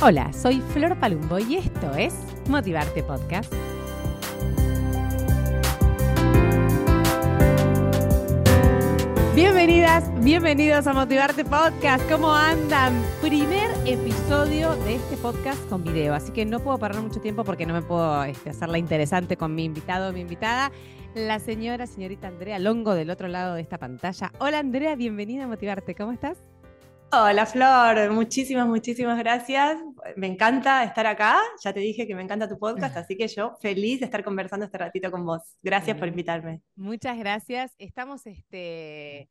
Hola, soy Flor Palumbo y esto es Motivarte Podcast. Bienvenidas, bienvenidos a Motivarte Podcast. ¿Cómo andan? Primer episodio de este podcast con video, así que no puedo parar mucho tiempo porque no me puedo este, hacerla interesante con mi invitado o mi invitada, la señora, señorita Andrea Longo del otro lado de esta pantalla. Hola Andrea, bienvenida a Motivarte. ¿Cómo estás? Hola Flor, muchísimas, muchísimas gracias. Me encanta estar acá. Ya te dije que me encanta tu podcast, así que yo feliz de estar conversando este ratito con vos. Gracias por invitarme. Muchas gracias. Estamos este,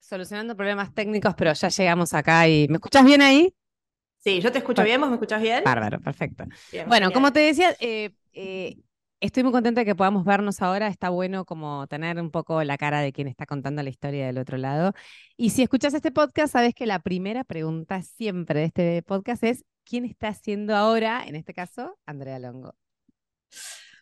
solucionando problemas técnicos, pero ya llegamos acá y ¿me escuchas bien ahí? Sí, yo te escucho bien, ¿vos me escuchas bien? Bárbaro, perfecto. bueno, como te decía, eh, eh, Estoy muy contenta de que podamos vernos ahora. Está bueno como tener un poco la cara de quien está contando la historia del otro lado. Y si escuchas este podcast, sabes que la primera pregunta siempre de este podcast es, ¿quién está haciendo ahora, en este caso, Andrea Longo?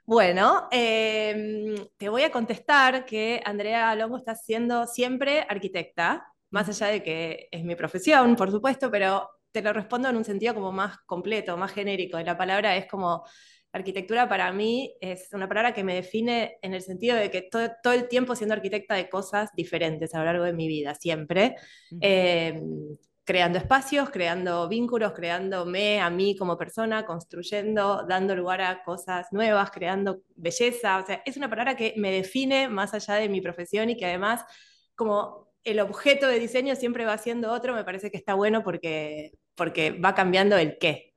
Bueno, em, te voy a contestar que Andrea Longo está siendo siempre arquitecta, más allá de que es mi profesión, por supuesto, pero te lo respondo en un sentido como más completo, más genérico. La palabra es como arquitectura para mí es una palabra que me define en el sentido de que todo, todo el tiempo siendo arquitecta de cosas diferentes a lo largo de mi vida, siempre. Em, creando espacios, creando vínculos, creándome a mí como persona, construyendo, dando lugar a cosas nuevas, creando belleza. O sea, es una palabra que me define más allá de mi profesión y que además, como el objeto de diseño siempre va siendo otro, me parece que está bueno porque, porque va cambiando el qué.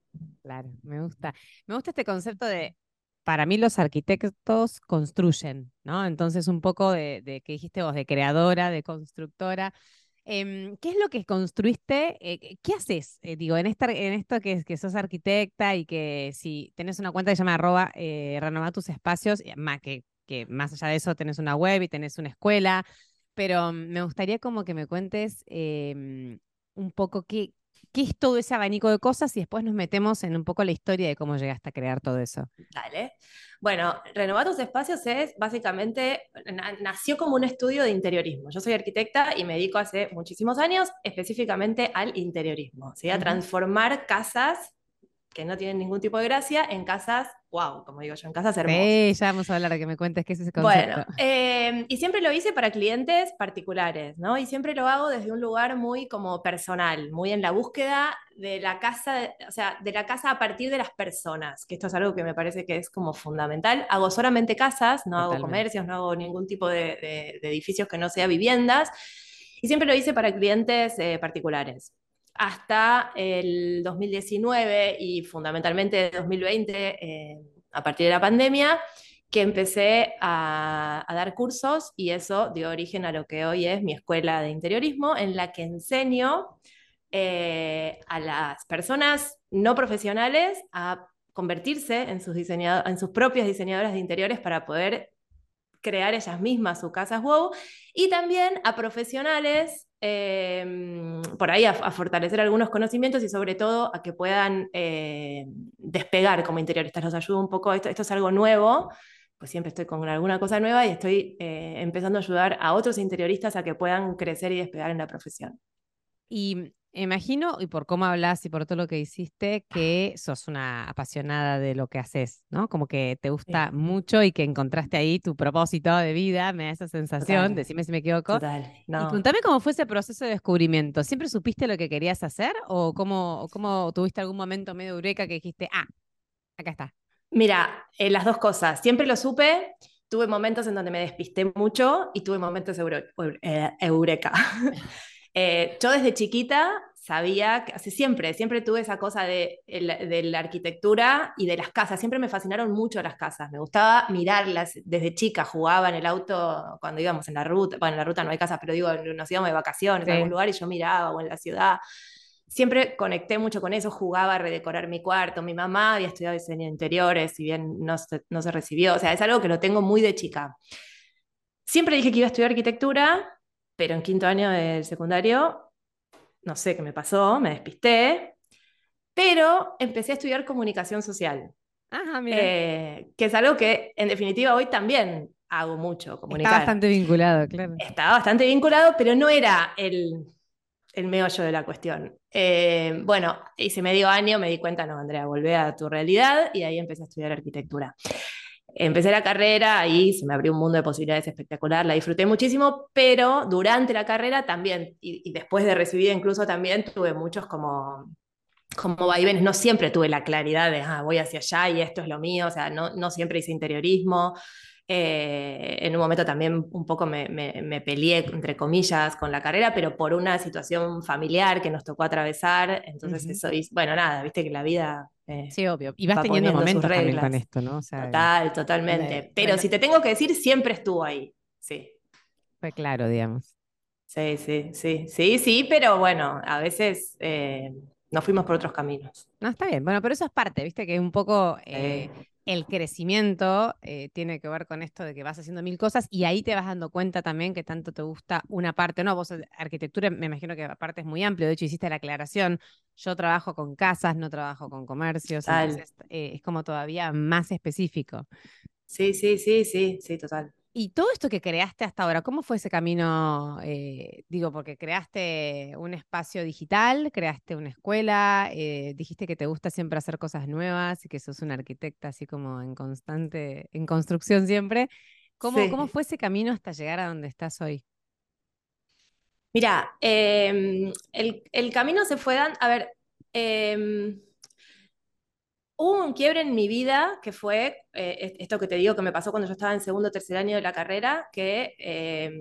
Claro, me gusta. Me gusta este concepto de, para mí los arquitectos construyen, ¿no? Entonces un poco de, de que dijiste vos, de creadora, de constructora. Em, ¿Qué es lo que construiste? Eh, ¿Qué haces? Eh, digo, en, esta, en esto que, que sos arquitecta y que si tenés una cuenta que se llama arroba eh, tus espacios, más que, que más allá de eso tenés una web y tenés una escuela, pero me gustaría como que me cuentes em, un poco qué, qué es todo ese abanico de cosas y después nos metemos en un poco la historia de cómo llegaste a crear todo eso. Dale. Bueno, Renovar tus espacios es básicamente, nació como un estudio de interiorismo. Yo soy arquitecta y me dedico hace muchísimos años específicamente al interiorismo, sea, a transformar casas que no tienen ningún tipo de gracia en casas wow, como digo yo, en casas hermosas. Sí, ya vamos a hablar de que me cuentes qué es ese concepto. Bueno, em, y siempre lo hice para clientes particulares, ¿no? Y siempre lo hago desde un lugar muy como personal, muy en la búsqueda de la casa, o sea, de la casa a partir de las personas, que esto es algo que me parece que es como fundamental. Hago solamente casas, no hago comercios, no hago ningún tipo de, edificios que no sea viviendas. Y siempre lo hice para clientes eh, particulares hasta el 2019 y fundamentalmente 2020, eh, a partir de la pandemia, que empecé a, dar cursos y eso dio origen a lo que hoy es mi escuela de interiorismo, en la que enseño eh, a las personas no profesionales a convertirse en sus, en sus propias diseñadoras de interiores para poder crear ellas mismas su casa wow y también a profesionales Em, por ahí a, fortalecer algunos conocimientos y sobre todo a que puedan eh, despegar como interioristas. Los ayudo un poco, esto, esto es algo nuevo, pues siempre estoy con alguna cosa nueva y estoy eh, empezando a ayudar a otros interioristas a que puedan crecer y despegar en la profesión. Y imagino, y por cómo hablas y por todo lo que hiciste, que sos una apasionada de lo que haces, ¿no? Como que te gusta mucho y que encontraste ahí tu propósito de vida, me da esa sensación, decime si me equivoco. Total. Y contame cómo fue ese proceso de descubrimiento. ¿Siempre supiste lo que querías hacer o cómo, cómo tuviste algún momento medio eureka que dijiste, ah, acá está? Mira, eh, las dos cosas. Siempre lo supe. Tuve momentos en donde me despisté mucho y tuve momentos eh, eureka. Eh, yo desde chiquita sabía, hace siempre, siempre tuve esa cosa de, la arquitectura y de las casas, siempre me fascinaron mucho las casas, me gustaba mirarlas desde chica, jugaba en el auto cuando íbamos en la ruta, bueno, en la ruta no hay casas, pero digo, nos íbamos de vacaciones a algún lugar y yo miraba o en la ciudad. Siempre conecté mucho con eso, jugaba a redecorar mi cuarto. Mi mamá había estudiado diseño de interiores, si bien no no se recibió, o sea, es algo que lo tengo muy de chica. Siempre dije que iba a estudiar arquitectura, pero en quinto año del secundario, no sé qué me pasó, me despisté, pero empecé a estudiar comunicación social. Ajá, mira. Eh, que es algo que en definitiva hoy también hago mucho, comunicar. Está bastante vinculado, claro. Estaba bastante vinculado, pero no era el, el meollo de la cuestión. Eh, bueno, hice medio año, me di cuenta, no, Andrea, volvé a tu realidad y ahí empecé a estudiar arquitectura. Empecé la carrera, ahí se me abrió un mundo de posibilidades espectacular, la disfruté muchísimo, pero durante la carrera también, y, después de recibir incluso también, tuve muchos como, como vaivenes, no siempre tuve la claridad de, ah, voy hacia allá y esto es lo mío, o sea, no, no siempre hice interiorismo, eh, en un momento también un poco me, me, peleé, entre comillas, con la carrera, pero por una situación familiar que nos tocó atravesar. Entonces, eso, bueno, nada, viste que la vida eh, sí, obvio. Y vas teniendo momentos también con esto, ¿no? Total, totalmente. Pero si te tengo que decir, siempre estuvo ahí. Sí. Fue claro, digamos. Sí, sí, sí. Sí, sí, pero bueno, a veces eh, nos fuimos por otros caminos. No, está bien. Bueno, pero eso es parte, viste, que es un poco eh, el crecimiento eh, tiene que ver con esto de que vas haciendo mil cosas y ahí te vas dando cuenta también que tanto te gusta una parte, ¿no? Vos eh, arquitectura me imagino que aparte es muy amplio, de hecho hiciste la aclaración, yo trabajo con casas, no trabajo con comercios, entonces, eh, es como todavía más específico. Sí, sí, sí, sí, sí, total. Y todo esto que creaste hasta ahora, ¿cómo fue ese camino? Eh, digo, porque creaste un espacio digital, creaste una escuela, eh, dijiste que te gusta siempre hacer cosas nuevas y que sos una arquitecta así como en constante, en construcción siempre. ¿Cómo, ¿cómo fue ese camino hasta llegar a donde estás hoy? Mira, em, el, el, camino se fue dando, a ver, em, Hubo un quiebre en mi vida que fue eh, esto que te digo que me pasó cuando yo estaba en segundo o tercer año de la carrera, que eh,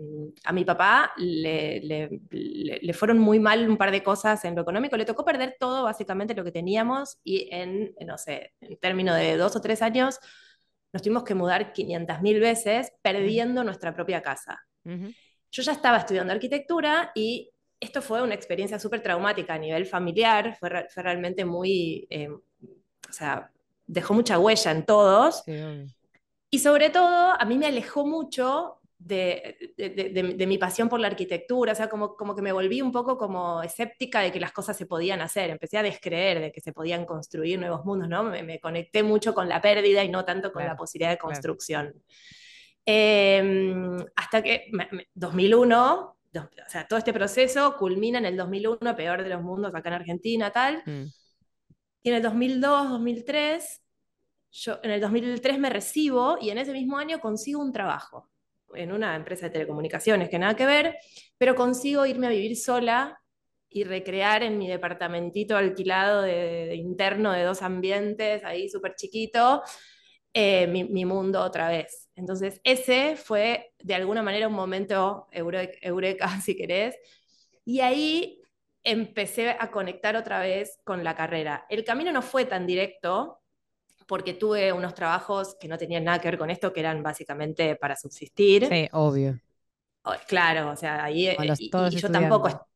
a mi papá le, le, fueron muy mal un par de cosas en lo económico, le tocó perder todo básicamente lo que teníamos y en, no sé, en términos de dos o tres años nos tuvimos que mudar 500.000 veces perdiendo nuestra propia casa. Yo ya estaba estudiando arquitectura y esto fue una experiencia súper traumática a nivel familiar, fue, fue realmente muy... Eh, o sea, dejó mucha huella en todos. y sobre todo, a mí me alejó mucho de, de, mi pasión por la arquitectura, o sea, como, como que me volví un poco como escéptica de que las cosas se podían hacer, empecé a descreer de que se podían construir nuevos mundos, ¿no? Me, conecté mucho con la pérdida y no tanto con la posibilidad de construcción. Em, hasta que 2001, o sea, todo este proceso culmina en el 2001, peor de los mundos acá en Argentina, tal. Mm. Y en el 2002, 2003, yo en el 2003 me recibo y en ese mismo año consigo un trabajo en una empresa de telecomunicaciones que nada que ver, pero consigo irme a vivir sola y recrear en mi departamentito alquilado de, interno de dos ambientes, ahí súper chiquito, eh, mi, mundo otra vez. Entonces, ese fue de alguna manera un momento eureka, si querés. Y ahí empecé a conectar otra vez con la carrera. El camino no fue tan directo porque tuve unos trabajos que no tenían nada que ver con esto, que eran básicamente para subsistir. Sí, obvio. Claro, o sea, ahí y, yo tampoco.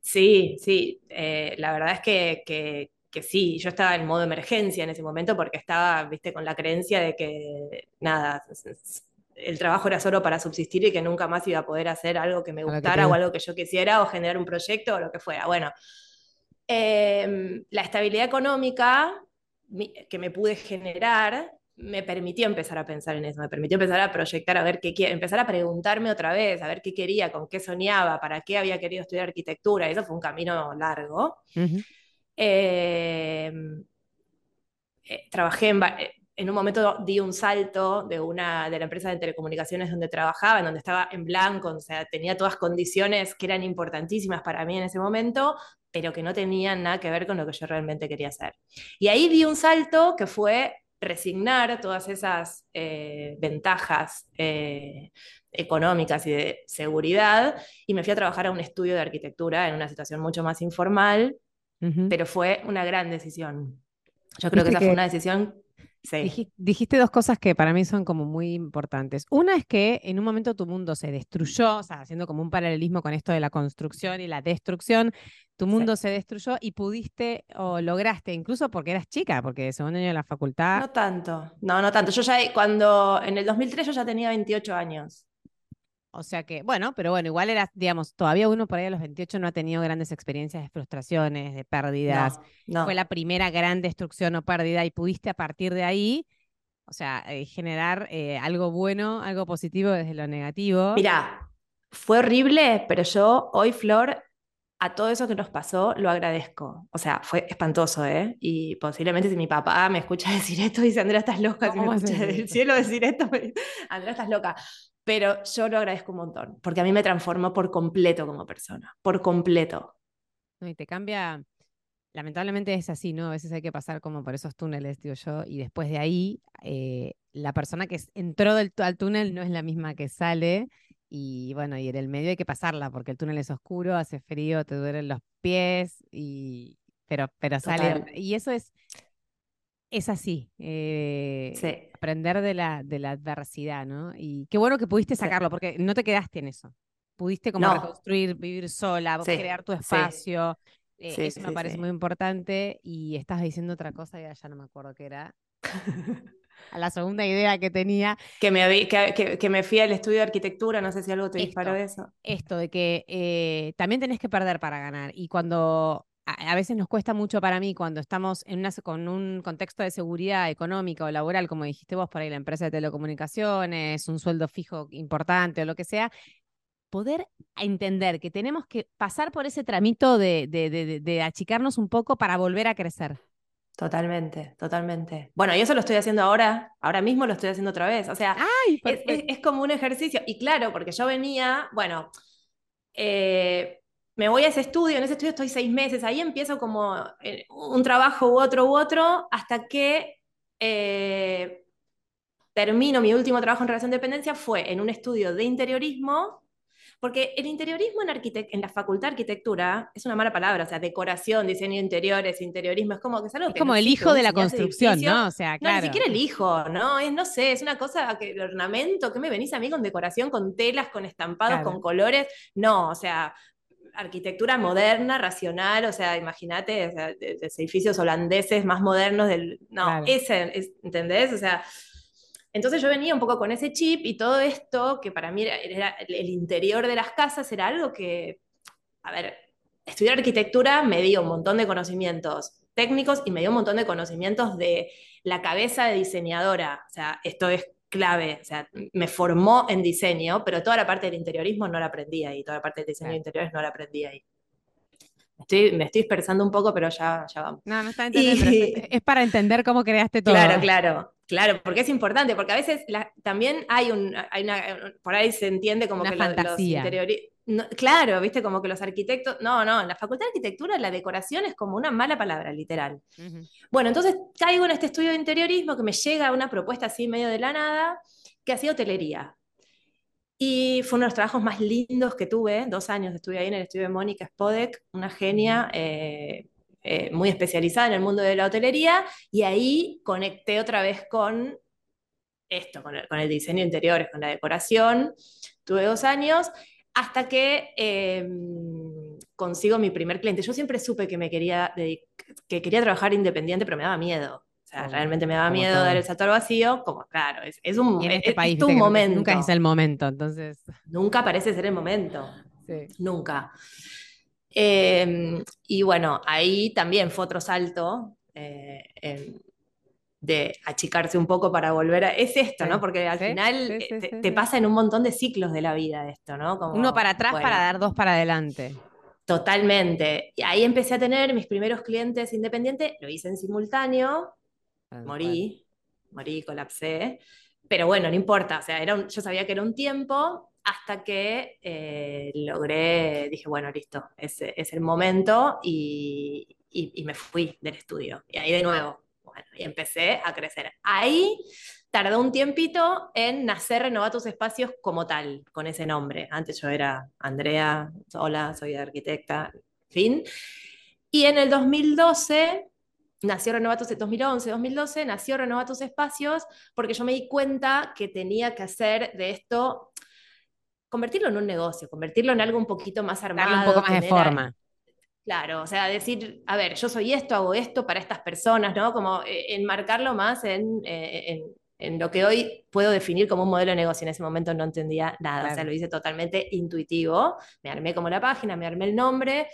Sí, sí, eh, la verdad es que, que, que, sí, yo estaba en modo emergencia en ese momento porque estaba, viste, con la creencia de que, nada, el trabajo era solo para subsistir y que nunca más iba a poder hacer algo que me gustara o algo que yo quisiera o generar un proyecto o lo que fuera. Bueno, em, la estabilidad económica que me pude generar me permitió empezar a pensar en eso, me permitió empezar a proyectar, a ver qué quiero, empezar a preguntarme otra vez, a ver qué quería, con qué soñaba, para qué había querido estudiar arquitectura. Eso fue un camino largo. Em, eh, trabajé en, eh, en un momento di un salto de, una, de la empresa de telecomunicaciones donde trabajaba, en donde estaba en blanco, o sea, tenía todas condiciones que eran importantísimas para mí en ese momento, pero que no tenían nada que ver con lo que yo realmente quería hacer. Y ahí di un salto que fue resignar todas esas eh, ventajas eh, económicas y de seguridad y me fui a trabajar a un estudio de arquitectura en una situación mucho más informal, pero fue una gran decisión. Yo creo que esa fue una decisión Dijiste dos cosas que para mí son como muy importantes. Una es que en un momento tu mundo se destruyó, o sea, haciendo como un paralelismo con esto de la construcción y la destrucción, tu mundo se destruyó y pudiste o lograste, incluso porque eras chica, porque segundo año de la facultad. No tanto, no, no tanto. Yo ya, cuando en el 2003 yo ya tenía 28 años. O sea que, bueno, pero bueno, igual era, digamos, todavía uno por ahí a los 28 no ha tenido grandes experiencias de frustraciones, de pérdidas. No, Fue la primera gran destrucción o pérdida y pudiste a partir de ahí, o sea, eh, generar eh, algo bueno, algo positivo desde lo negativo. Mira, fue horrible, pero yo hoy, Flor, a todo eso que nos pasó lo agradezco. O sea, fue espantoso, ¿eh? Y posiblemente si mi papá me escucha decir esto, dice, Andrea, estás loca. Si me escucha del cielo decir esto, Andrea, estás loca. Pero yo lo agradezco un montón, porque a mí me transformó por completo como persona, por completo. y te cambia, lamentablemente es así, ¿no? A veces hay que pasar como por esos túneles, digo yo, y después de ahí, eh, la persona que entró del, al túnel no es la misma que sale, y bueno, y en el medio hay que pasarla porque el túnel es oscuro, hace frío, te duelen los pies, y, pero, pero sale. Y eso es, es así. Eh, aprender de la, de la adversidad, ¿no? Y qué bueno que pudiste sacarlo, porque no te quedaste en eso. Pudiste como reconstruir, vivir sola, crear tu espacio. Eh, eso me parece muy importante. Y estás diciendo otra cosa y ya no me acuerdo qué era. a la segunda idea que tenía. Que me, que, que, me fui al estudio de arquitectura, no sé si algo te disparó eso. Esto, de que eh, también tenés que perder para ganar. Y cuando a, veces nos cuesta mucho para mí, cuando estamos en una, con un contexto de seguridad económica o laboral, como dijiste vos, por ahí la empresa de telecomunicaciones, un sueldo fijo importante o lo que sea, poder entender que tenemos que pasar por ese tramito de, de, de achicarnos un poco para volver a crecer. Totalmente, totalmente. Bueno, y eso lo estoy haciendo ahora, ahora mismo lo estoy haciendo otra vez. O sea, es, como un ejercicio. Y claro, porque yo venía, bueno, eh, me voy a ese estudio, en ese estudio estoy seis meses, ahí empiezo como eh, un trabajo u otro u otro, hasta que eh, termino mi último trabajo en relación de dependencia, fue en un estudio de interiorismo porque el interiorismo en, en la facultad de arquitectura es una mala palabra, o sea, decoración, diseño de interiores, interiorismo, es como que es algo Es como el hijo de la construcción, ¿no? O sea, claro. No, ni siquiera el hijo, ¿no? Es, no sé, es una cosa que el ornamento, ¿qué me venís a mí con decoración, con telas, con estampados, con colores? No, o sea, arquitectura moderna, racional, o sea, imagínate, o sea, de, edificios holandeses más modernos del... No, ese, ¿entendés? O sea, entonces yo venía un poco con ese chip y todo esto, que para mí era, el interior de las casas, era algo que, a ver, estudiar arquitectura me dio un montón de conocimientos técnicos y me dio un montón de conocimientos de la cabeza de diseñadora. O sea, esto es clave. O sea, me formó en diseño, pero toda la parte del interiorismo no la aprendí ahí, toda la parte del diseño de interiores no la aprendí ahí. Estoy, me estoy expresando un poco, pero ya, ya vamos. No, no está entendiendo, es para entender cómo creaste todo. Claro, claro. Claro, porque es importante, porque a veces también hay, un, hay una, por ahí se entiende como que los interiores... claro, viste, como que los arquitectos, no, no, en la Facultad de Arquitectura la decoración es como una mala palabra, literal. Bueno, entonces caigo en este estudio de interiorismo que me llega una propuesta así medio de la nada, que ha sido hotelería. Y fue uno de los trabajos más lindos que tuve, dos años estuve ahí en el estudio de Mónica Spodek, una genia, eh, muy especializada en el mundo de la hotelería, y ahí conecté otra vez con esto, con el, diseño de interiores, con la decoración. Tuve dos años hasta que em, consigo mi primer cliente. Yo siempre supe que me quería, que quería trabajar independiente, pero me daba miedo. O sea, realmente me daba miedo dar el salto al vacío, como claro, es, un, en este país, un momento. Nunca es el momento, entonces. Nunca parece ser el momento. Nunca. Em, y bueno, ahí también fue otro salto eh, de achicarse un poco para volver a... Es esto, ¿no? Porque al final eh, te, pasa en un montón de ciclos de la vida esto, ¿no? Como, Uno para atrás para dar dos para adelante. Totalmente. Y ahí empecé a tener mis primeros clientes independientes, lo hice en simultáneo, morí, morí, colapsé, pero bueno, no importa, o sea, era yo sabía que era un tiempo hasta que eh, logré, dije, bueno, listo, ese es el momento y, me fui del estudio. Y ahí de nuevo, bueno, y empecé a crecer. Ahí tardó un tiempito en nacer Renovar tus espacios como tal, con ese nombre. Antes yo era Andrea, hola, soy arquitecta, fin. Y en el 2012 nació Renova tus, 2011, 2012, nació Renova tus espacios porque yo me di cuenta que tenía que hacer de esto convertirlo en un negocio, convertirlo en algo un poquito más armado. Darle un poco más de forma. Claro, o sea, decir, a ver, yo soy esto, hago esto para estas personas, ¿no? Como eh, enmarcarlo más eh, en, en, lo que hoy puedo definir como un modelo de negocio. En ese momento no entendía nada, o sea, lo hice totalmente intuitivo. Me armé como la página, me armé el nombre,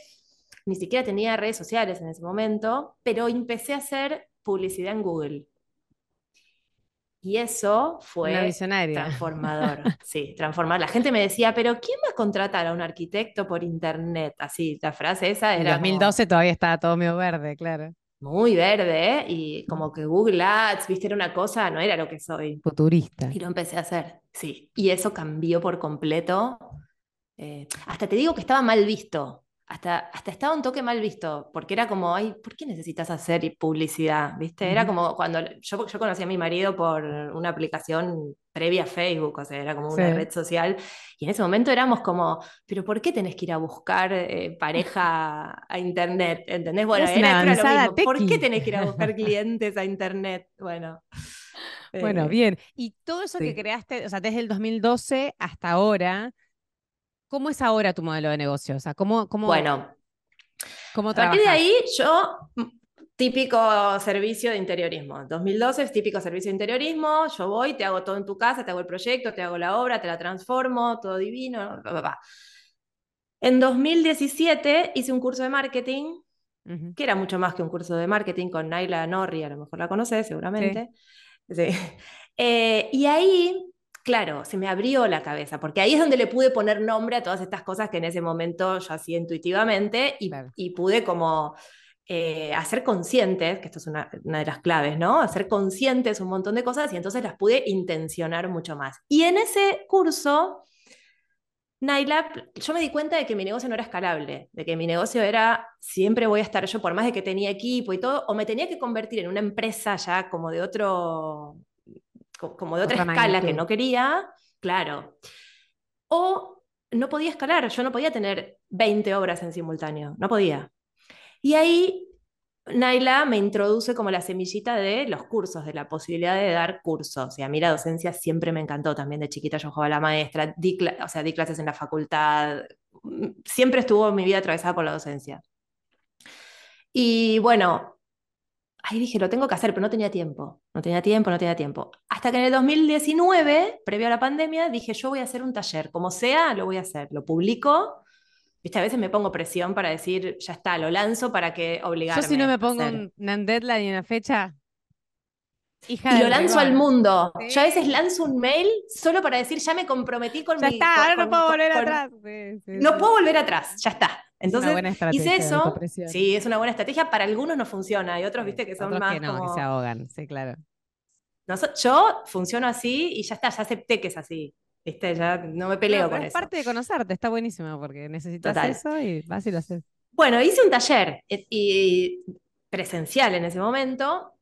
ni siquiera tenía redes sociales en ese momento, pero empecé a hacer publicidad en Google. Y eso Una fue visionaria. transformador. Sí, transformador. La gente me decía, pero ¿quién va a contratar a un arquitecto por internet? Así, la frase esa En era como 2012 todavía estaba todo medio verde, claro. muy verde. Y como que Google Ads, viste, era una cosa, no era lo que soy. Futurista. Y lo empecé a hacer, sí. Y eso cambió por completo. Eh, hasta te digo que estaba mal visto. Hasta, hasta estaba un toque mal visto, porque era como, ay, ¿por qué necesitas hacer publicidad? ¿Viste? Era como cuando yo, yo conocí a mi marido por una aplicación previa a Facebook, o sea, era como una Sí. red social, y en ese momento éramos como, pero ¿por qué tenés que ir a buscar eh, pareja a internet? ¿Entendés? Bueno, una era, era lo mismo. ¿Por qué tenés que ir a buscar clientes a internet? Bueno. Bueno, eh, bien. Y todo eso que creaste, o sea, desde el 2012 hasta ahora, ¿cómo es ahora tu modelo de negocio? O sea, ¿cómo, cómo, Bueno, cómo A partir de ahí, yo, mm, típico servicio de interiorismo. 2012 es típico servicio de interiorismo. Yo voy, te hago todo en tu casa, te hago el proyecto, te hago la obra, te la transformo, todo divino. pa. En 2017 hice un curso de marketing, que era mucho más que un curso de marketing con Naila Norri, a lo mejor la conoces seguramente. Sí. Eh, y ahí, claro, se me abrió la cabeza, porque ahí es donde le pude poner nombre a todas estas cosas que en ese momento yo hacía intuitivamente y, Claro. y pude como eh, hacer conscientes, que esto es una, una de las claves, ¿no? Hacer conscientes un montón de cosas y entonces las pude intencionar mucho más. Y en ese curso, Naila, yo me di cuenta de que mi negocio no era escalable, de que mi negocio era, siempre voy a estar yo, por más de que tenía equipo y todo, o me tenía que convertir en una empresa ya como de otro, como de otra, Otra escala que no quería, claro. O no podía escalar, yo no podía tener 20 obras en simultáneo, no podía. Y ahí Naila me introduce como la semillita de los cursos, de la posibilidad de dar cursos. Y a mí la docencia siempre me encantó. También de chiquita yo jugaba a la maestra, di, o sea, di clases en la facultad. Mm, Siempre estuvo mi vida atravesada por la docencia. Y bueno, ahí dije, lo tengo que hacer, pero no tenía tiempo. No tenía tiempo, no tenía tiempo. Hasta que en el 2019, previo a la pandemia, dije, yo voy a hacer un taller. Como sea, lo voy a hacer. Lo publico. Viste, a veces me pongo presión para decir, ya está, lo lanzo para que obligarme Yo si no me pongo hacer. un, deadline y una fecha, hija Y lo lanzo al mundo. Sí. Yo a veces lanzo un mail solo para decir, ya me comprometí con Ya mi... está, con- ahora no puedo volver con- atrás. Sí, sí, No puedo volver atrás, ya está. Entonces, es hice eso. Sí, es una buena estrategia. Para algunos no funciona y otros, Sí, viste, que son otros más que no, que como... se ahogan, sí, claro. Noso- yo funciono así y ya está, ya acepté que es así. ¿Viste? Ya no me peleo No, con es eso. parte de conocerte, está buenísimo porque necesitas Total. eso y vas y lo haces. Bueno, hice un taller eh, y, presencial en ese momento.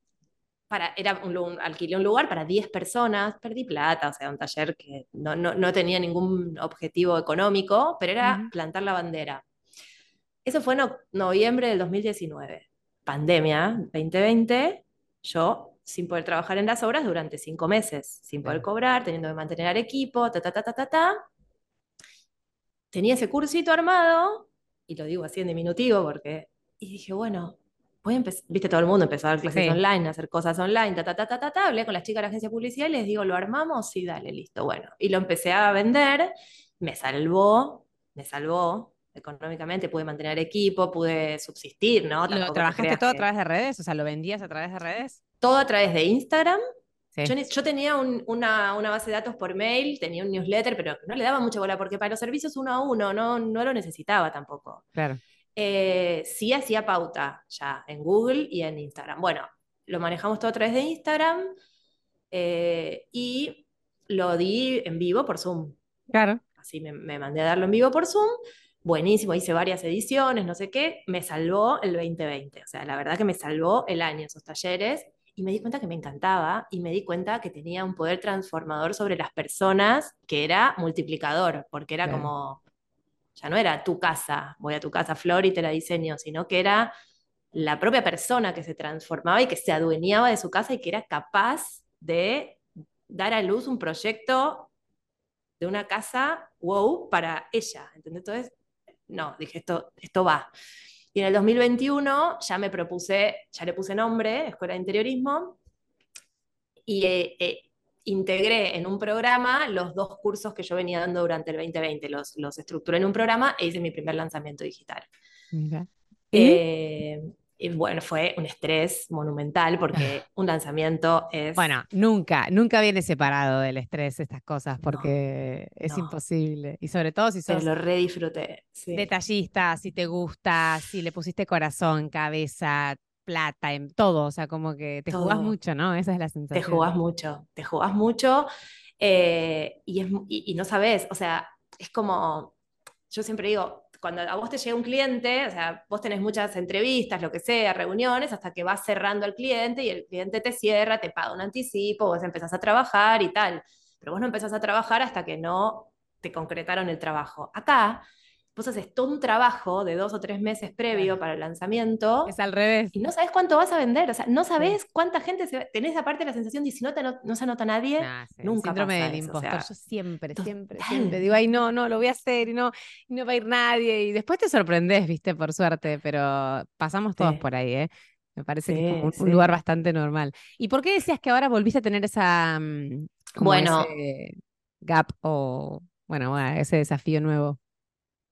Para, era un, lu- alquilé un lugar para 10 personas, perdí plata, o sea, un taller que no, no, no tenía ningún objetivo económico, pero era Ujú. plantar la bandera. Eso fue en no- noviembre del 2019. Pandemia 2020, yo sin poder trabajar en las obras durante cinco meses, sin poder cobrar, teniendo que mantener al equipo, ta, ta, ta, ta, ta, ta. Tenía ese cursito armado, y lo digo así en diminutivo porque, y dije, bueno, voy a empezar, viste, todo el mundo empezó a dar clases Sí. online, a hacer cosas online, ta, ta, ta, ta, ta, ta. Hablé con las chicas de la agencia publicidad y les digo, ¿lo armamos? Sí, dale, listo, bueno. Y lo empecé a vender, me salvó, me salvó económicamente, pude mantener equipo, pude subsistir, ¿no? ¿Lo Tampoco trabajaste todo a que- través de redes? O sea, ¿lo vendías a través de redes? todo a través de Instagram. Sí. Yo, tenía un- una, una base de datos por mail, tenía un newsletter, pero no le daba mucha bola porque para los servicios uno a uno no, no lo necesitaba tampoco. Claro. Eh, sí hacía pauta ya en Google y en Instagram. Bueno, lo manejamos todo a través de Instagram eh, y lo di en vivo por Zoom. Claro. Así me, me mandé a darlo en vivo por Zoom. Buenísimo, hice varias ediciones, no sé qué. Me salvó el 2020. O sea, la verdad que me salvó el año esos talleres. Y me di cuenta que me encantaba y me di cuenta que tenía un poder transformador sobre las personas que era multiplicador, porque era Claro. como, ya no era tu casa, voy a tu casa, Flor, y te la diseño, sino que era la propia persona que se transformaba y que se adueñaba de su casa y que era capaz de dar a luz un proyecto de una casa wow para ella. ¿entendés? Entonces, no, dije, esto, esto va. Y en el 2021 ya me propuse, ya le puse nombre, Escuela de Interiorismo, y eh, eh, integré en un programa los dos cursos que yo venía dando durante el 2020. Los, los estructuré en un programa e hice mi primer lanzamiento digital. Mira. ¿Y? Eh, y bueno, fue un estrés monumental porque un lanzamiento es... Bueno, nunca, nunca viene separado del estrés estas cosas porque es no. imposible. Y sobre todo si pero sos lo re disfruté. sí. detallista, si te gusta, si le pusiste corazón, cabeza, plata, en todo. O sea, como que te jugás Todo. mucho, ¿no? Esa es la Te sensación. jugás mucho, te jugás mucho eh, y, es, y no sabes, o sea, es como, yo siempre digo, cuando a vos te llega un cliente, o sea, vos tenés muchas entrevistas, lo que sea, reuniones, hasta que vas cerrando al cliente y el cliente te cierra, te paga un anticipo, vos empezás a trabajar y tal, pero vos no empezás a trabajar hasta que no te concretaron el trabajo. Acá, vos haces todo un trabajo de dos o tres meses previo Claro. para el lanzamiento. Es al revés. Y no sabes cuánto vas a vender, o sea, no sabes cuánta gente se va- Tenés aparte la sensación de si no, te no, no se anota nadie, Nah, sí, el nunca síndrome pasa del eso, o impostor. sea, Yo siempre, siempre, total. siempre digo, ay, no, no, lo voy a hacer y no, y no va a ir nadie. Y después te sorprendes, viste, por suerte, pero pasamos todos Sí. por ahí, ¿eh? Me parece que es como Sí, un, un lugar bastante normal. ¿Y por qué decías que ahora volviste a tener esa, mm, como Bueno. ese gap o, bueno, bueno, ese desafío nuevo?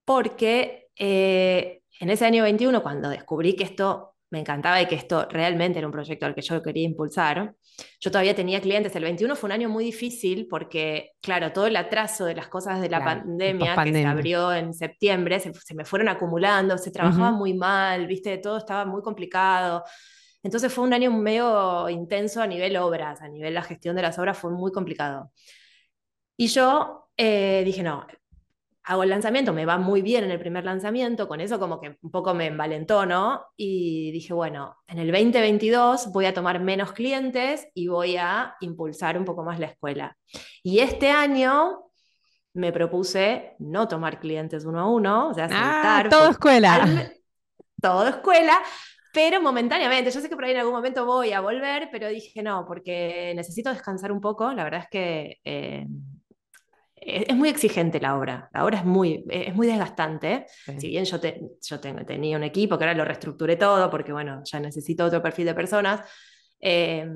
Porque eh, en ese año 21, cuando descubrí que esto me encantaba y que esto realmente era un proyecto al que yo quería impulsar, yo todavía tenía clientes. El 21 fue un año muy difícil porque, claro, todo el atraso de las cosas de la pandemia que se abrió en septiembre, se, se me fueron acumulando, se trabajaba muy mal, viste, todo estaba muy complicado. Entonces fue un año medio intenso a nivel obras, a nivel la gestión de las obras fue muy complicado. Y yo eh, dije, no, hago el lanzamiento, me va muy bien en el primer lanzamiento, con eso como que un poco me envalentó, ¿no? Y dije, bueno, en el 2022 voy a tomar menos clientes y voy a impulsar un poco más la escuela. Y este año me propuse no tomar clientes uno a uno, o sea, Ah, soltar todo escuela. al- todo escuela, pero momentáneamente. Yo sé que por ahí en algún momento voy a volver, pero dije no, porque necesito descansar un poco. La verdad es que eh, es, es muy exigente la obra. La obra es muy, es muy desgastante. Sí. Si bien yo, te- yo tengo- tenía un equipo que ahora lo reestructuré todo, porque bueno, ya necesito otro perfil de personas. eh,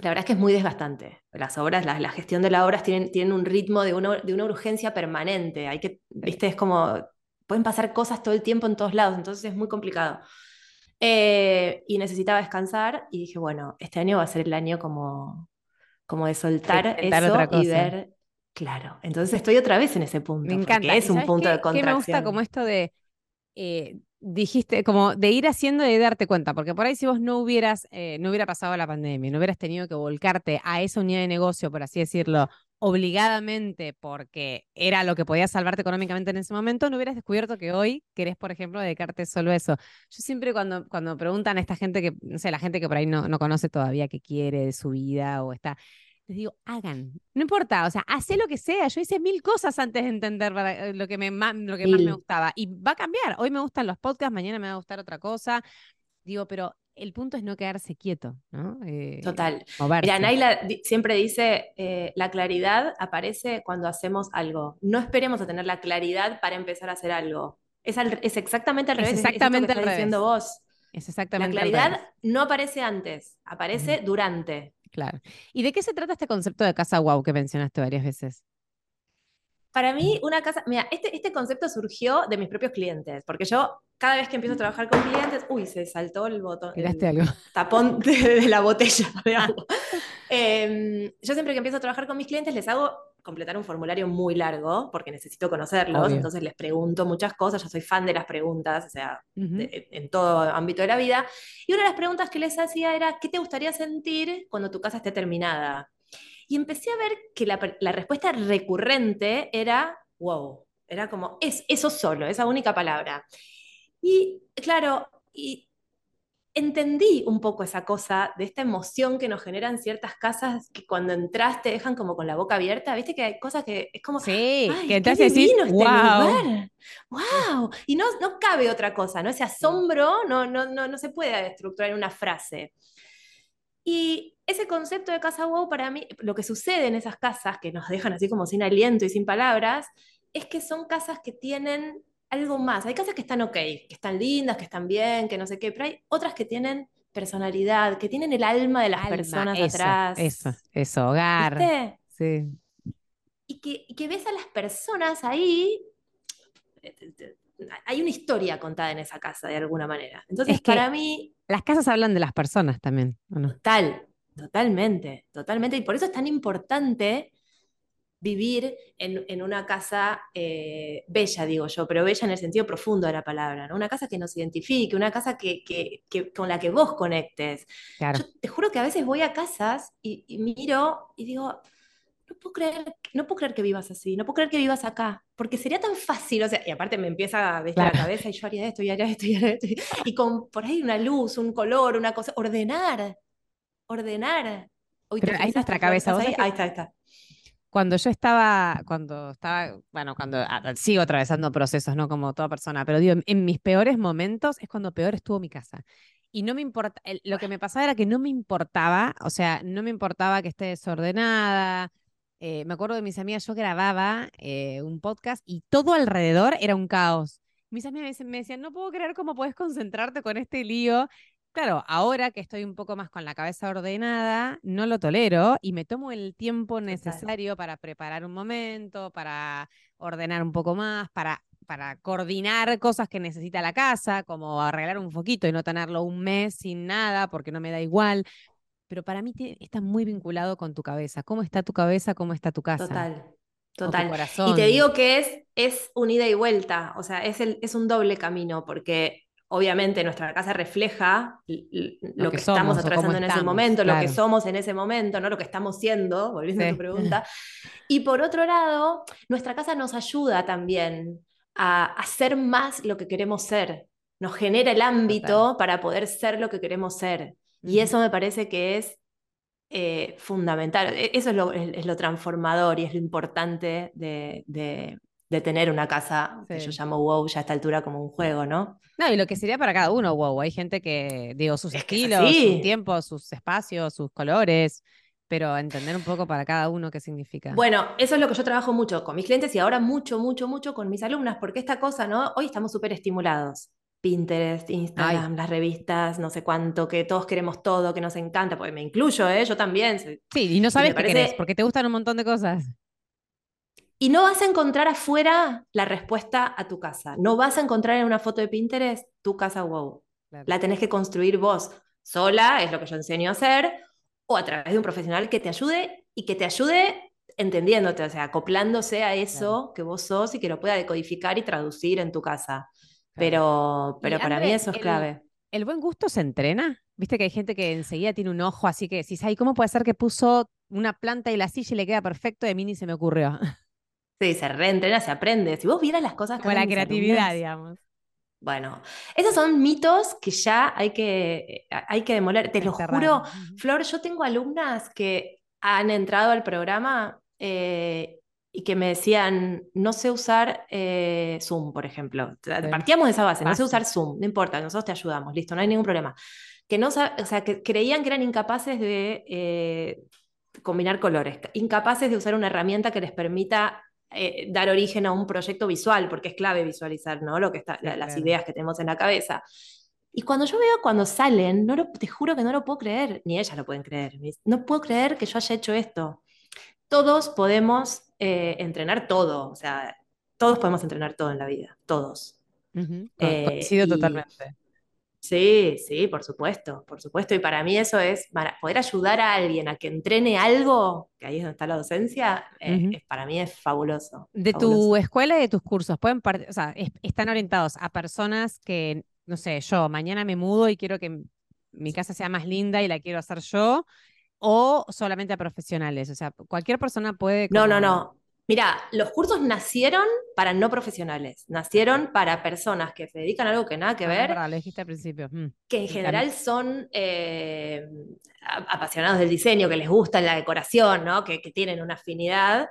la verdad es que es muy desgastante. Las obras, la, la gestión de las obras tienen, tienen un ritmo de una, de una urgencia permanente. Hay que, viste, es como, pueden pasar cosas todo el tiempo en todos lados, entonces es muy complicado. Eh, y necesitaba descansar y dije, bueno, este año va a ser el año como, como de soltar intentar eso y ver, claro. Entonces estoy otra vez en ese punto, Me encanta. es ¿Y un punto qué? de ¿Qué contracción. me gusta como esto de, eh, dijiste, como de ir haciendo y de darte cuenta? Porque por ahí si vos no hubieras, eh, no hubiera pasado la pandemia, no hubieras tenido que volcarte a esa unidad de negocio, por así decirlo, obligadamente porque era lo que podía salvarte económicamente en ese momento, no hubieras descubierto que hoy querés, por ejemplo, dedicarte solo a eso. Yo siempre cuando, cuando preguntan a esta gente que, no sé, la gente que por ahí no, no conoce todavía qué quiere de su vida o está, les digo, hagan, no importa, o sea, hacé lo que sea. Yo hice mil cosas antes de entender para- eh, lo que, me, lo que más me gustaba y va a cambiar. Hoy me gustan los podcasts, mañana me va a gustar otra cosa. Digo, pero el punto es no quedarse quieto, ¿no? Eh, Total. Mira, Naila siempre dice, eh, la claridad aparece cuando hacemos algo. No esperemos a tener la claridad para empezar a hacer algo. Es, al- es exactamente al revés, es- es esto que exactamente al estás diciendo vos. Es La exactamente al claridad revés, no aparece antes, aparece durante. Claro. ¿Y de qué se trata este concepto de casa wow que mencionaste varias veces? Para mí, una casa, mira, este, este concepto surgió de mis propios clientes, porque yo cada vez que empiezo a trabajar con clientes, uy, se saltó el botón, ¿Tiraste el algo? tapón de, de la botella de agua. Em, yo siempre que empiezo a trabajar con mis clientes les hago completar un formulario muy largo, porque necesito conocerlos, Obvio. entonces les pregunto muchas cosas, yo soy fan de las preguntas, o sea, de- en todo ámbito de la vida. Y una de las preguntas que les hacía era, ¿qué te gustaría sentir cuando tu casa esté terminada? Y empecé a ver que la respuesta recurrente era, wow, era como, es, eso solo, esa única palabra. Y claro, y entendí un poco esa cosa de esta emoción que nos generan ciertas casas que cuando entras te dejan como con la boca abierta, viste que hay cosas que es como, Sí, ¡ay, que entras y decís, divino este wow. lugar! ¡Wow! Y no, no cabe otra cosa, ¿no? Ese asombro no, no, no, no se puede estructurar en una frase. Y ese concepto de casa wow, para mí, lo que sucede en esas casas que nos dejan así como sin aliento y sin palabras, es que son casas que tienen algo más. Hay casas que están ok, que están lindas, que están bien, que no sé qué, pero hay otras que tienen personalidad, que tienen el alma de las Alma, personas eso, atrás. Eso, eso, hogar. ¿Viste? Sí. Y que, y que ves a las personas ahí, eh, hay una historia contada en esa casa de alguna manera. Entonces, para mí... Las casas hablan de las personas también, Total, totalmente, totalmente. Y por eso es tan importante vivir en, una casa eh, bella, digo yo, pero bella en el sentido profundo de la palabra, ¿no? Una casa que nos identifique, una casa que, con la que vos conectes. Yo te juro que a veces voy a casas y, miro y digo, no puedo, creer, no puedo creer que vivas así, no puedo creer que vivas acá, porque sería tan fácil, o sea, y aparte me empieza a vestir la cabeza y yo haría esto y haría esto y haría esto, y, con por ahí una luz, un color, una cosa, ordenar, ordenar. Pero ahí está nuestra cabeza. Ahí? ahí está, ahí está cuando yo estaba, cuando estaba, bueno, cuando sigo atravesando procesos, ¿no? Como toda persona, pero digo, en, mis peores momentos es cuando peor estuvo mi casa. Y no me importa, lo que me pasaba era que no me importaba, o sea, no me importaba que esté desordenada. Eh, me acuerdo de mis amigas, yo grababa eh, un podcast y todo alrededor era un caos. Mis amigas me decían, no puedo creer cómo puedes concentrarte con este lío. Claro, ahora que estoy un poco más con la cabeza ordenada, no lo tolero y me tomo el tiempo necesario para preparar un momento, para ordenar un poco más, para, para coordinar cosas que necesita la casa, como arreglar un foquito y no tenerlo un mes sin nada porque no me da igual. Pero para mí está muy vinculado con tu cabeza. ¿Cómo está tu cabeza? ¿Cómo está tu casa? Total. Total. Y te digo que es, es un ida y vuelta, o sea, es, el, es un doble camino, porque obviamente nuestra casa refleja lo, que, estamos atravesando en ese momento, lo que somos en ese momento, no lo que estamos siendo, volviendo a tu pregunta. Y por otro lado, nuestra casa nos ayuda también a hacer más lo que queremos ser, nos genera el ámbito para poder ser lo que queremos ser. Y eso me parece que es eh, fundamental. E, eso es lo, transformador y es lo importante de, de tener una casa que yo llamo WoW ya a esta altura como un juego, ¿no? No, y lo que sería para cada uno WoW. Hay gente que, digo, sus estilos, sus tiempos, sus espacios, sus colores, pero entender un poco para cada uno qué significa. Bueno, eso es lo que yo trabajo mucho con mis clientes y ahora mucho, mucho, mucho con mis alumnas, porque esta cosa, ¿no? Hoy estamos súper estimulados. Pinterest, Instagram, las revistas, no sé cuánto, que todos queremos todo, que nos encanta, porque me incluyo, ¿eh? yo también. Sí, y no sabes qué querés, porque te gustan un montón de cosas. Y no vas a encontrar afuera la respuesta a tu casa. No vas a encontrar en una foto de Pinterest tu casa wow. La tenés que construir vos sola, es lo que yo enseño a hacer, o a través de un profesional que te ayude y que te ayude entendiéndote, o sea, acoplándose a eso que vos sos y que lo pueda decodificar y traducir en tu casa. Pero, pero para mí eso es clave. ¿El buen gusto se entrena? Viste que hay gente que enseguida tiene un ojo, así que decís, ay, ¿cómo puede ser que puso una planta y la silla y le queda perfecto? De mí ni se me ocurrió. Sí, se reentrena, se aprende. Si vos vieras las cosas que Como la creatividad, digamos. Bueno, esos son mitos que ya hay que, eh, hay que demoler. Te lo juro, Flor, yo tengo alumnas que han entrado al programa eh, y que me decían, no sé usar eh, Zoom, por ejemplo. Partíamos de esa base, no sé usar Zoom, no importa, nosotros te ayudamos, listo, no hay ningún problema. Que no, o sea, que creían que eran incapaces de combinar colores, incapaces de usar una herramienta que les permita eh, dar origen a un proyecto visual, porque es clave visualizar ¿no? Lo que está, las ideas que tenemos en la cabeza. Y cuando yo veo cuando salen, no te juro que no lo puedo creer, ni ellas lo pueden creer. No puedo creer que yo haya hecho esto. Todos podemos eh, entrenar todo, o sea, todos podemos entrenar todo en la vida, todos. Uh totalmente. Sí, sí, por supuesto, por supuesto. Y para mí eso es, para poder ayudar a alguien a que entrene algo, que ahí es donde está la docencia, eh, para mí es fabuloso. De tu escuela y de tus cursos, pueden o sea, están orientados a personas que, no sé, yo mañana me mudo y quiero que mi casa sea más linda y la quiero hacer yo, o solamente a profesionales. O sea, cualquier persona puede. No, no, no. Mira, los cursos nacieron para no profesionales, nacieron para personas que se dedican a algo que nada que ah, ver. lo dijiste al principio. Mm, que en general son eh, apasionados del diseño, que les gusta la decoración, ¿no? que, tienen una afinidad,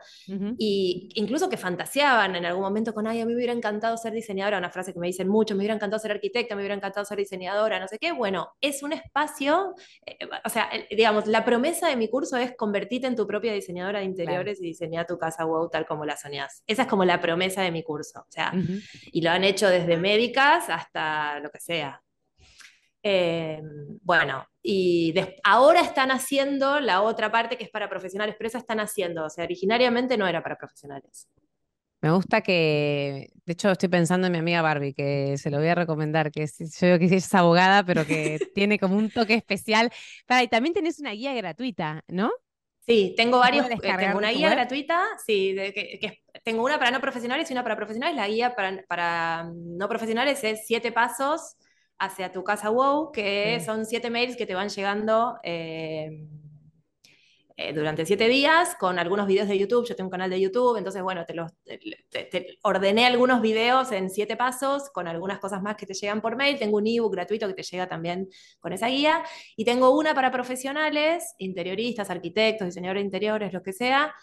y incluso que fantaseaban en algún momento con, ay, a mí me hubiera encantado ser diseñadora, una frase que me dicen mucho, me hubiera encantado ser arquitecta, me hubiera encantado ser diseñadora, no sé qué. Bueno, es un espacio, eh, o sea, digamos, la promesa de mi curso es convertirte en tu propia diseñadora de interiores y diseñar tu casa wow tal como la soñás. Esa es como la promesa de mi curso, o sea, y lo han hecho desde médicas hasta lo que sea. Eh, bueno, y ahora están haciendo la otra parte que es para profesionales, pero esa están haciendo, o sea, originariamente no era para profesionales. Me gusta que, de hecho, estoy pensando en mi amiga Barbie, que se lo voy a recomendar, que es, yo veo que es abogada, pero que tiene como un toque especial. Para, y también tenés una guía gratuita, ¿no? Sí, tengo ¿Se varios, eh, tengo una guía web? gratuita, sí, de que, que tengo una para no profesionales y una para profesionales. La guía para, para no profesionales es siete pasos hacia tu casa WOW, que Sí. son siete mails que te van llegando eh, eh, durante siete días con algunos videos de YouTube. Yo tengo un canal de YouTube, entonces, bueno, te, los, te, te- ordené algunos videos en siete pasos con algunas cosas más que te llegan por mail. Tengo un ebook gratuito que te llega también con esa guía. Y tengo una para profesionales, interioristas, arquitectos, diseñadores de interiores, lo que sea.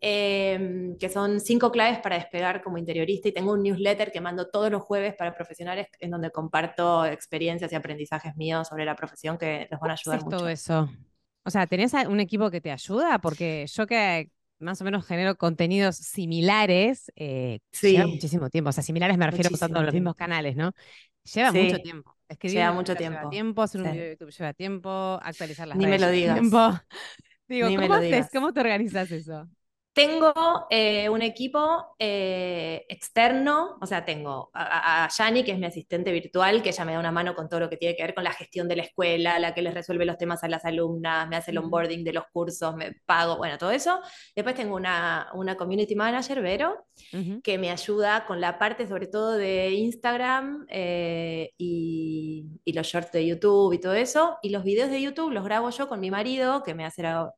eh, que son cinco claves para despegar como interiorista y tengo un newsletter que mando todos los jueves para profesionales en donde comparto experiencias y aprendizajes míos sobre la profesión que les van a ayudar todo mucho. eso? O sea, ¿tenés a- un equipo que te ayuda? Porque yo que más o menos genero contenidos similares, eh, lleva muchísimo tiempo. O sea, similares me refiero muchísimo los mismos tiempo. canales, ¿no? Lleva mucho tiempo. Escribir lleva mucho newsletter lleva tiempo. tiempo, hacer un Sí. video de YouTube lleva tiempo, actualizar las Ni me redes lo lleva digas. tiempo. Digo, Ni me ¿cómo lo haces? digas. ¿Cómo te organizas eso? Tengo eh, un equipo eh, externo, o sea, tengo a, Yani, que es mi asistente virtual, que ella me da una mano con todo lo que tiene que ver con la gestión de la escuela, la que les resuelve los temas a las alumnas, me hace el onboarding de los cursos, me pago, bueno, todo eso. Después tengo una, una community manager, Vero, que me ayuda con la parte sobre todo de Instagram eh, y, y los shorts de YouTube y todo eso. Y los videos de YouTube los grabo yo con mi marido, que me hace la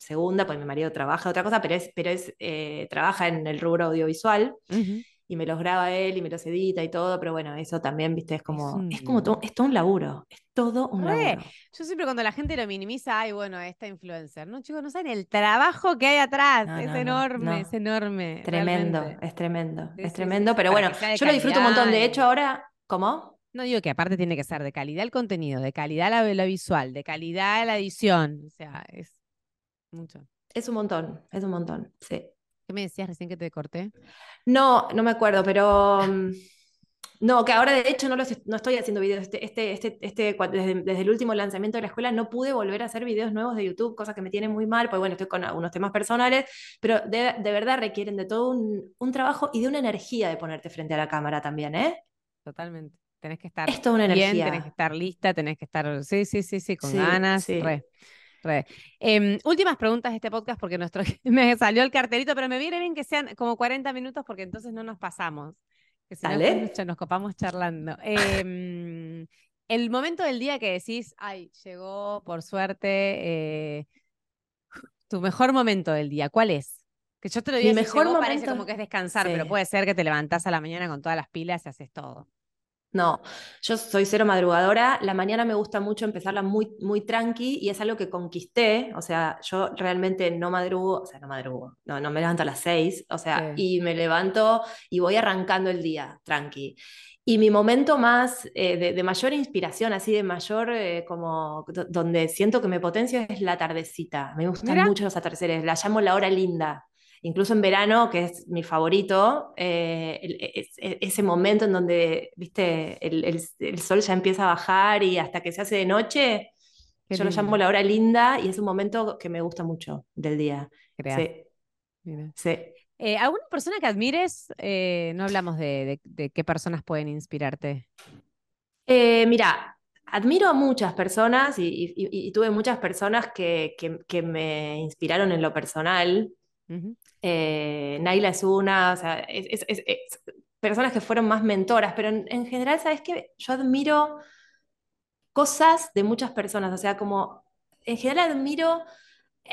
segunda, pues mi marido trabaja otra cosa, pero es, pero es eh, trabaja en el rubro audiovisual Ujú. y me los graba él y me los edita y todo, pero bueno, eso también, viste, es Es como, es como un... todo, es todo un laburo, es todo un Re. laburo. Yo siempre cuando la gente lo minimiza, ay, bueno, esta influencer. No, chicos, no saben el trabajo que hay atrás. No, Es no, no, enorme, es no. enorme, Tremendo, realmente. es tremendo, Sí, es sí, tremendo, sí, pero bueno, yo lo disfruto un montón. calidad De hecho, ahora, ¿cómo? No digo que aparte tiene que ser de calidad el contenido, de calidad la, la visual, de calidad la edición. O sea, es mucho. Es un montón, es un montón, sí. ¿Qué me decías recién que te corté? No, no me acuerdo, pero mm, no, que ahora de hecho no, los, no estoy haciendo videos. Este, este, este, este, desde, desde el último lanzamiento de la escuela no pude volver a hacer videos nuevos de YouTube, cosa que me tiene muy mal, pues bueno, estoy con algunos temas personales, pero de, de verdad requieren de todo un, un trabajo y de una energía de ponerte frente a la cámara también, ¿eh? Totalmente. Tenés que estar Es toda una bien, tenés que energía. estar lista, tenés que estar, sí, sí, sí, sí, con Sí, ganas, sí. re. Re. Em, últimas preguntas de este podcast porque nuestro me salió el cartelito, pero me viene bien que sean como 40 minutos porque entonces no nos pasamos. Que si no, Dale. cha- nos copamos charlando. Em, el momento del día que decís, ay, llegó por suerte, eh, tu mejor momento del día, ¿cuál es? Que yo te lo digo, mejor llegó parece momento. como que es descansar, pero Sí. puede ser que te levantás a la mañana con todas las pilas y haces todo. No, yo soy cero madrugadora. La mañana me gusta mucho empezarla muy, muy tranqui y es algo que conquisté. O sea, yo realmente no madrugo, o sea, no madrugo, no, no me levanto a las seis, o sea, Sí. y me levanto y voy arrancando el día tranqui. Y mi momento más eh, de, de mayor inspiración, así de mayor, eh, como do- donde siento que me potencio es la tardecita. Me gustan Mira, mucho los atardeceres, la llamo la hora linda. Incluso en verano, que es mi favorito, eh, el- es- es- ese momento en donde, viste, el, el- el sol ya empieza a bajar y hasta que se hace de noche, qué yo lo llamo la hora linda y es un momento que me gusta mucho del día. Sí, Mira. sí. Eh, ¿alguna persona que admires? Eh, no hablamos de, de- de qué personas pueden inspirarte. Eh, mira, admiro a muchas personas y, y- y- y tuve muchas personas que, que- que me inspiraron en lo personal. Eh, Naila es una, o sea, personas que fueron más mentoras, pero en, en general, ¿sabes qué? Yo admiro cosas de muchas personas, o sea, como en general admiro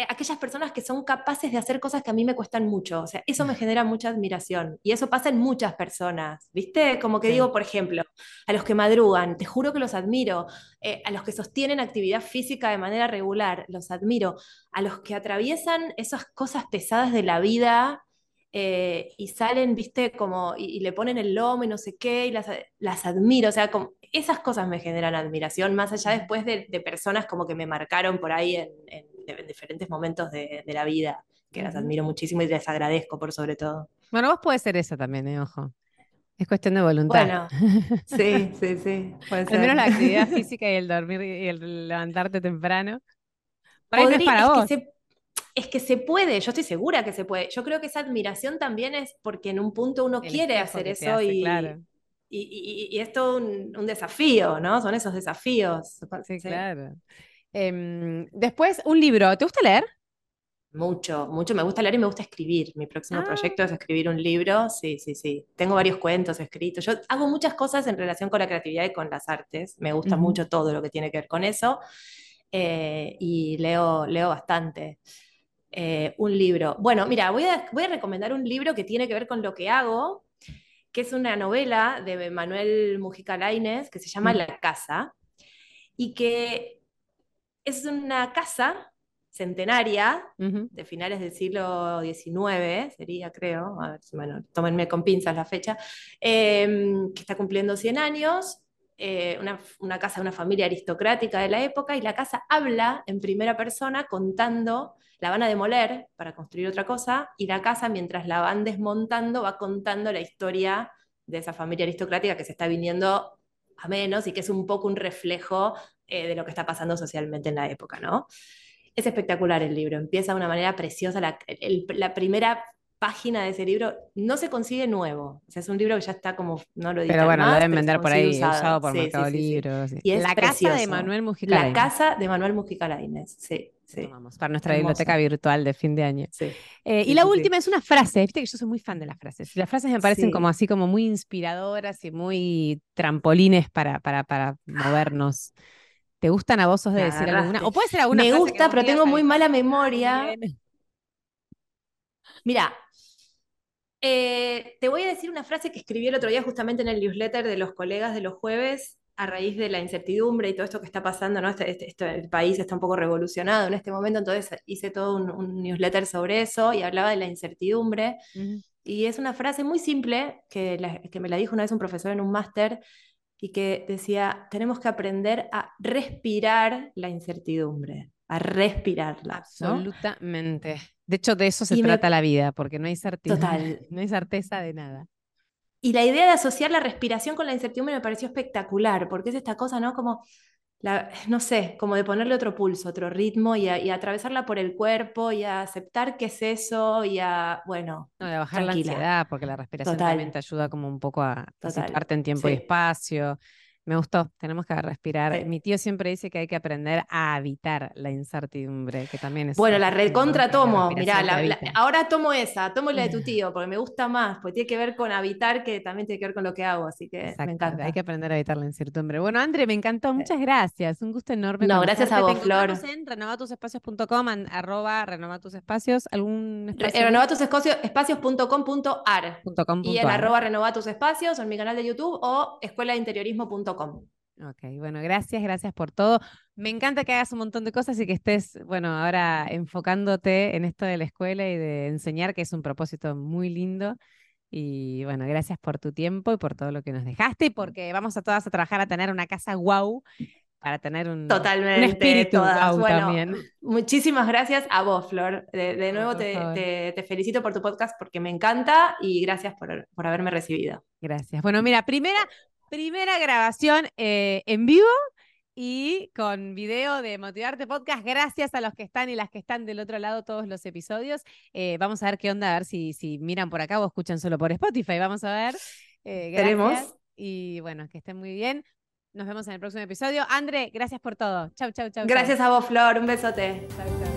aquellas personas que son capaces de hacer cosas que a mí me cuestan mucho, o sea, eso me genera mucha admiración. Y eso pasa en muchas personas, ¿viste? Como que Sí. digo, por ejemplo, a los que madrugan, te juro que los admiro, eh, a los que sostienen actividad física de manera regular, los admiro, a los que atraviesan esas cosas pesadas de la vida. eh, y salen, viste, como, y, y le ponen el lomo y no sé qué, y las, las admiro, o sea, como, esas cosas me generan admiración, más allá después de, de personas como que me marcaron por ahí en, en- en diferentes momentos de, de la vida, que las admiro muchísimo y les agradezco por sobre todo. Bueno, vos podés ser esa también, eh, ojo. Es cuestión de voluntad. Bueno, sí, sí, sí, puede Al menos la actividad física y el dormir y el levantarte temprano. Ahí no es Podría, para es que vos. se, es que se puede, yo estoy segura que se puede. Yo creo que esa admiración también es porque en un punto uno quiere hacer eso y, y, es todo un, desafío, ¿no? Son esos desafíos. Sí, claro. Em, después, un libro. ¿Te gusta leer? Mucho, mucho. Me gusta leer y me gusta escribir. Mi próximo ah. proyecto es escribir un libro. Sí, sí, sí. Tengo varios cuentos escritos. Yo hago muchas cosas en relación con la creatividad y con las artes. Me gusta mucho todo lo que tiene que ver con eso. Eh, y leo, leo bastante. Eh, un libro. Bueno, mira, voy a, voy a recomendar un libro que tiene que ver con lo que hago, que es una novela de Manuel Mujica Lainez que se llama mm. La Casa, y que es una casa centenaria de finales del siglo XIX, sería creo, a ver, bueno, tómenme con pinzas la fecha, em, que está cumpliendo 100 años, eh, una, una, casa de una familia aristocrática de la época, y la casa habla en primera persona contando, la van a demoler para construir otra cosa, y la casa mientras la van desmontando va contando la historia de esa familia aristocrática que se está viniendo a menos y que es un poco un reflejo eh, de lo que está pasando socialmente en la época, ¿no? Es espectacular el libro, empieza de una manera preciosa. La, la, primera página de ese libro no se consigue nuevo. O sea, es un libro que ya está como, no lo Pero bueno, lo deben vender por ahí, usado, por Mercado Libros. Y es la casa de Manuel Mujica La casa de Manuel Mujica Lainez, sí. Sí. Vamos, para nuestra biblioteca virtual de fin de año. Sí. Eh, y la última es una frase, viste que yo soy muy fan de las frases. Las frases me parecen como así, como muy inspiradoras y muy trampolines para, para, para movernos. ¿Te gustan a vos de decir alguna? O puede ser alguna Me gusta, pero tengo muy mala memoria. Mira, eh, te voy a decir una frase que escribí el otro día justamente en el newsletter de los colegas de los jueves a raíz de la incertidumbre y todo esto que está pasando, ¿no? Este, este, este, el país está un poco revolucionado en este momento, entonces hice todo un, newsletter sobre eso y hablaba de la incertidumbre. Y es una frase muy simple que, que me la dijo una vez un profesor en un máster y que decía, tenemos que aprender a respirar la incertidumbre, a respirarla. Absolutamente. De hecho, de eso se trata la vida, porque no hay certeza, no hay certeza de nada. Y la idea de asociar la respiración con la incertidumbre me pareció espectacular, porque es esta cosa, ¿no? Como, la, no sé, como de ponerle otro pulso, otro ritmo y, a, atravesarla por el cuerpo y a aceptar qué es eso y a, bueno, no, de bajar la ansiedad, porque la respiración también te ayuda como un poco a, situarte en tiempo y espacio, me gustó, tenemos que respirar. Mi tío siempre dice que hay que aprender a habitar la incertidumbre, que también es... Bueno, la recontra tomo, mirá, ahora tomo esa, tomo la de tu tío, porque me gusta más, porque tiene que ver con habitar, que también tiene que ver con lo que hago, así que me encanta. Hay que aprender a evitar la incertidumbre. Bueno, André, me encantó, muchas gracias, un gusto enorme. No, gracias a vos, Flor. en arroba renovatusespacios, algún espacio. Renovatusespacios.com.ar y el arroba renovatusespacios en mi canal de YouTube o escuelainteriorismo.com. Ok, bueno, gracias, gracias por todo. Me encanta que hagas un montón de cosas y que estés, bueno, ahora enfocándote en esto de la escuela y de enseñar, que es un propósito muy lindo. Y bueno, gracias por tu tiempo y por todo lo que nos dejaste y porque vamos a todas a trabajar a tener una casa wow para tener un, Totalmente, espíritu wow también. Muchísimas gracias a vos, Flor. De, nuevo te, te, felicito por tu podcast porque me encanta y gracias por, por haberme recibido. Gracias. Bueno, mira, primera, Primera grabación eh, en vivo y con video de Motivarte Podcast. Gracias a los que están y las que están del otro lado todos los episodios. Eh, vamos a ver qué onda, a ver si, si miran por acá o escuchan solo por Spotify. Vamos a ver. Eh, gracias. Y bueno, que estén muy bien. Nos vemos en el próximo episodio. André, gracias por todo. Chau, chau, chau. Gracias a vos, Flor. Un besote. Chau, chau.